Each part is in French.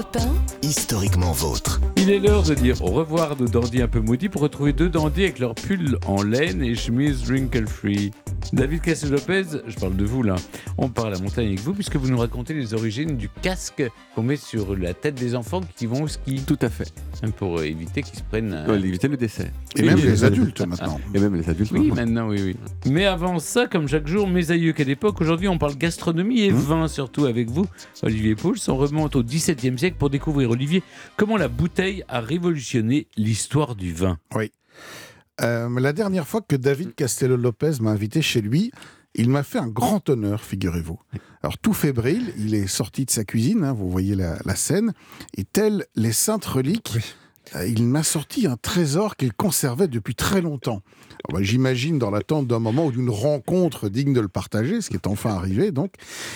Europe 1, historiquement vôtre. Il est l'heure de dire au revoir de dandys un peu maudits pour retrouver deux dandys avec leur pull en laine et chemise wrinkle free. David Castel-Lopez, je parle de vous là, on parle à montagne avec vous puisque vous nous racontez les origines du casque qu'on met sur la tête des enfants qui vont au ski. Tout à fait. Hein, Pour éviter qu'ils se prennent... un- Ouais, éviter le décès. Et même les adultes maintenant. Et même les adultes. Oui, maintenant. maintenant, oui, oui. Mais avant ça, comme chaque jour, mes aïeux qu'à l'époque, aujourd'hui, on parle gastronomie et vin, surtout avec vous, Olivier Pouls. On remonte au XVIIe siècle pour découvrir, Olivier, comment la bouteille a révolutionné l'histoire du vin? Euh, la dernière fois que David Castello-Lopez m'a invité chez lui, il m'a fait un grand honneur, figurez-vous. Alors, tout fébrile, il est sorti de sa cuisine, hein, vous voyez la, la scène, et tel les saintes reliques, euh, il m'a sorti un trésor qu'il conservait depuis très longtemps. Bah, J'imagine dans l'attente d'un moment ou d'une rencontre digne de le partager, ce qui est enfin arrivé, donc.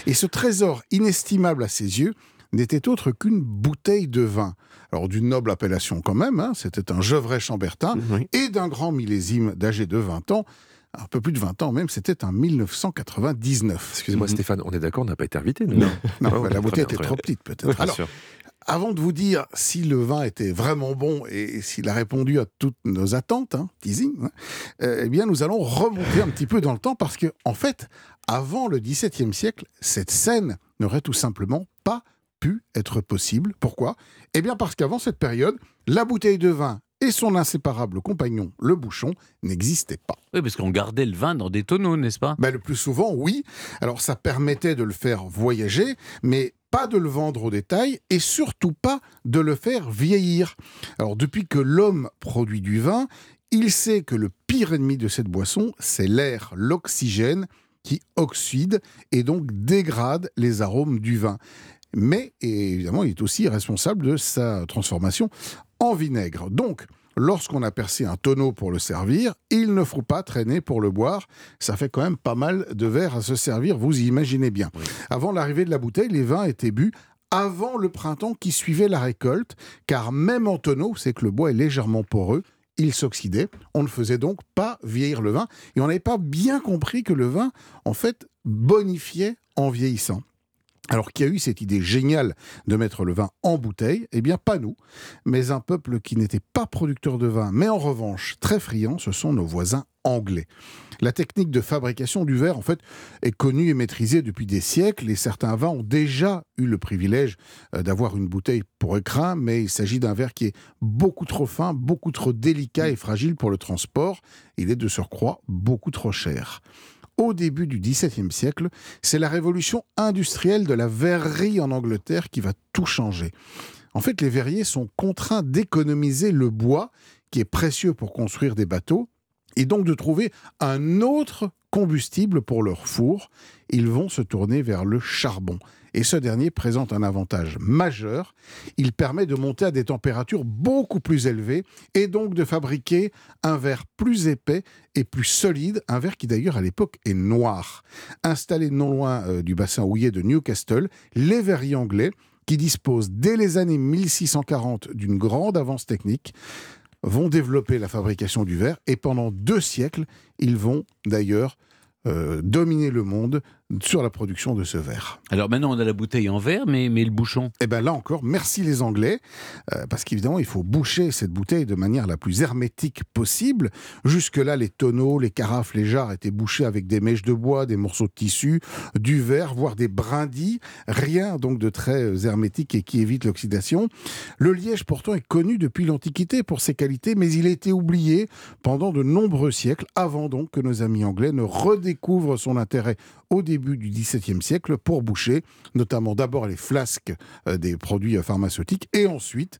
Et ce trésor inestimable à ses yeux n'était autre qu'une bouteille de vin. Alors, d'une noble appellation quand même, hein, c'était un Gevrey Chambertin, Oui. et d'un grand millésime d'âgé de 20 ans, un peu plus de 20 ans même, c'était en 1999. Excusez-moi Stéphane, on est d'accord, on n'a pas été invité, Non, bah, ok, la bouteille était trop petite peut-être. Alors, sûr. avant de vous dire si le vin était vraiment bon et s'il a répondu à toutes nos attentes, hein, teasing, hein, eh bien nous allons remonter un petit peu dans le temps parce que en fait, avant le XVIIe siècle, cette scène n'aurait tout simplement pas pu être possible. Pourquoi? Eh bien parce qu'avant cette période, la bouteille de vin et son inséparable compagnon, le bouchon, n'existaient pas. Oui, parce qu'on gardait le vin dans des tonneaux, n'est-ce pas? Ben, le plus souvent, oui. Alors ça permettait de le faire voyager, mais pas de le vendre au détail et surtout pas de le faire vieillir. Alors depuis que l'homme produit du vin, il sait que le pire ennemi de cette boisson, c'est l'air, l'oxygène qui oxyde et donc dégrade les arômes du vin. Mais évidemment, il est aussi responsable de sa transformation en vinaigre. Donc, lorsqu'on a percé un tonneau pour le servir, il ne faut pas traîner pour le boire. Ça fait quand même pas mal de verres à se servir, vous imaginez bien. Avant l'arrivée de la bouteille, les vins étaient bu avant le printemps qui suivait la récolte, car même en tonneau, c'est que le bois est légèrement poreux, il s'oxydait. On ne faisait donc pas vieillir le vin, et on n'avait pas bien compris que le vin, en fait, bonifiait en vieillissant. Alors qui a eu cette idée géniale de mettre le vin en bouteille Eh bien pas nous, mais un peuple qui n'était pas producteur de vin, mais en revanche très friand, ce sont nos voisins anglais. La technique de fabrication du verre, en fait, est connue et maîtrisée depuis des siècles, et certains vins ont déjà eu le privilège euh, d'avoir une bouteille pour écrin, mais il s'agit d'un verre qui est beaucoup trop fin, beaucoup trop délicat et fragile pour le transport. Il est de surcroît beaucoup trop cher au début du XVIIe siècle, c'est la révolution industrielle de la verrerie en Angleterre qui va tout changer. En fait, les verriers sont contraints d'économiser le bois, qui est précieux pour construire des bateaux, et donc de trouver un autre combustible pour leur four. Ils vont se tourner vers le charbon. Et ce dernier présente un avantage majeur. Il permet de monter à des températures beaucoup plus élevées et donc de fabriquer un verre plus épais et plus solide, un verre qui d'ailleurs à l'époque est noir. Installé non loin euh, du bassin houillé de Newcastle, les verriers anglais, qui disposent dès les années 1640 d'une grande avance technique, vont développer la fabrication du verre et pendant deux siècles, ils vont d'ailleurs euh, dominer le monde sur la production de ce verre. Alors maintenant, on a la bouteille en verre, mais, mais le bouchon. Et bien là encore, merci les Anglais, euh, parce qu'évidemment, il faut boucher cette bouteille de manière la plus hermétique possible. Jusque-là, les tonneaux, les carafes, les jarres étaient bouchés avec des mèches de bois, des morceaux de tissu, du verre, voire des brindilles. Rien donc de très euh, hermétique et qui évite l'oxydation. Le liège pourtant est connu depuis l'Antiquité pour ses qualités, mais il a été oublié pendant de nombreux siècles, avant donc que nos amis anglais ne redécouvrent son intérêt au début du XVIIe siècle pour boucher, notamment d'abord les flasques euh, des produits euh, pharmaceutiques et ensuite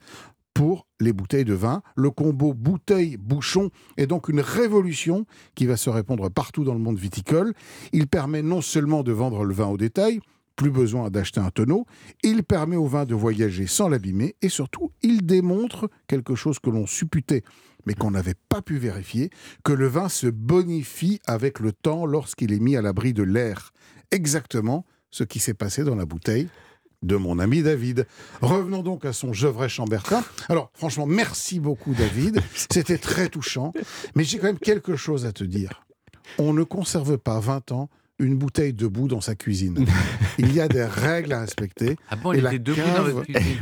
pour les bouteilles de vin. Le combo bouteille-bouchon est donc une révolution qui va se répandre partout dans le monde viticole. Il permet non seulement de vendre le vin au détail, plus besoin d'acheter un tonneau, il permet au vin de voyager sans l'abîmer et surtout il démontre quelque chose que l'on supputait mais qu'on n'avait pas pu vérifier, que le vin se bonifie avec le temps lorsqu'il est mis à l'abri de l'air. Exactement ce qui s'est passé dans la bouteille de mon ami David. Revenons donc à son Gevrey Chambertin. Alors, franchement, merci beaucoup David. C'était très touchant. Mais j'ai quand même quelque chose à te dire. On ne conserve pas 20 ans une bouteille debout dans sa cuisine. Il y a des règles à respecter. Ah bon, Et il la était debout dans cave- votre cuisine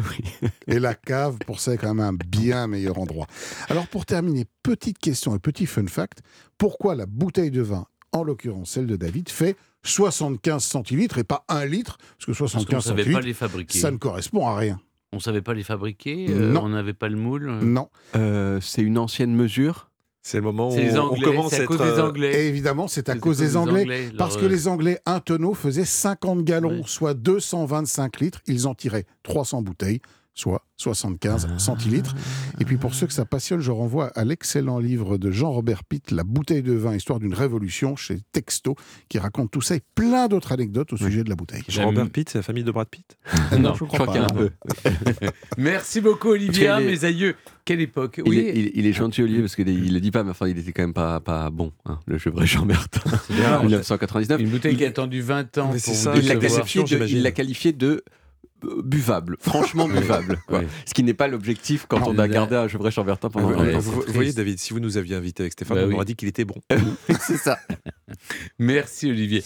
Et la cave, pour ça, est quand même un bien meilleur endroit. Alors, pour terminer, petite question et petit fun fact. Pourquoi la bouteille de vin, en l'occurrence celle de David, fait 75 centilitres et pas 1 litre? Parce que Parce qu'on ne 75 savait pas centilitres, les fabriquer. ça ne correspond à rien. On ne savait pas les fabriquer euh, Non. On n'avait pas le moule euh. Non. Euh, c'est une ancienne mesure. C'est le moment où les on, commence c'est à à être. cause des euh, Anglais. Et évidemment, c'est à cause des Anglais. Parce que les Anglais, un tonneau faisait 50 gallons, soit 225 litres. Ils en tiraient 300 bouteilles, soit 75 Ah. centilitres. Et puis pour ceux que ça passionne, je renvoie à l'excellent livre de Jean-Robert Pitt, La bouteille de vin, histoire d'une révolution, chez Texto, qui raconte tout ça et plein d'autres anecdotes au sujet de la bouteille. Jean-Robert Pitt, c'est la famille de Brad Pitt Non, je Je crois qu'il y a un peu. Merci beaucoup, Olivier. Est- mes aïeux. Quelle époque Il, Oui, est, il- il est gentil Olivier parce qu'il il le dit pas, mais enfin il était quand même pas, pas bon, hein, le vrai Jean Bertin. c'est bien. 1999. Une bouteille qui a attendu 20 ans Mais pour c'est vous ça, il l'a qualifié, de- buvable, franchement buvable. quoi. Ce qui n'est pas l'objectif quand on a gardé un Gevrey Chambertin pendant un c'est vous, voyez, David, si vous nous aviez invité avec Stéphane, Bah on oui. aurait dit qu'il était bon. C'est ça. Merci, Olivier.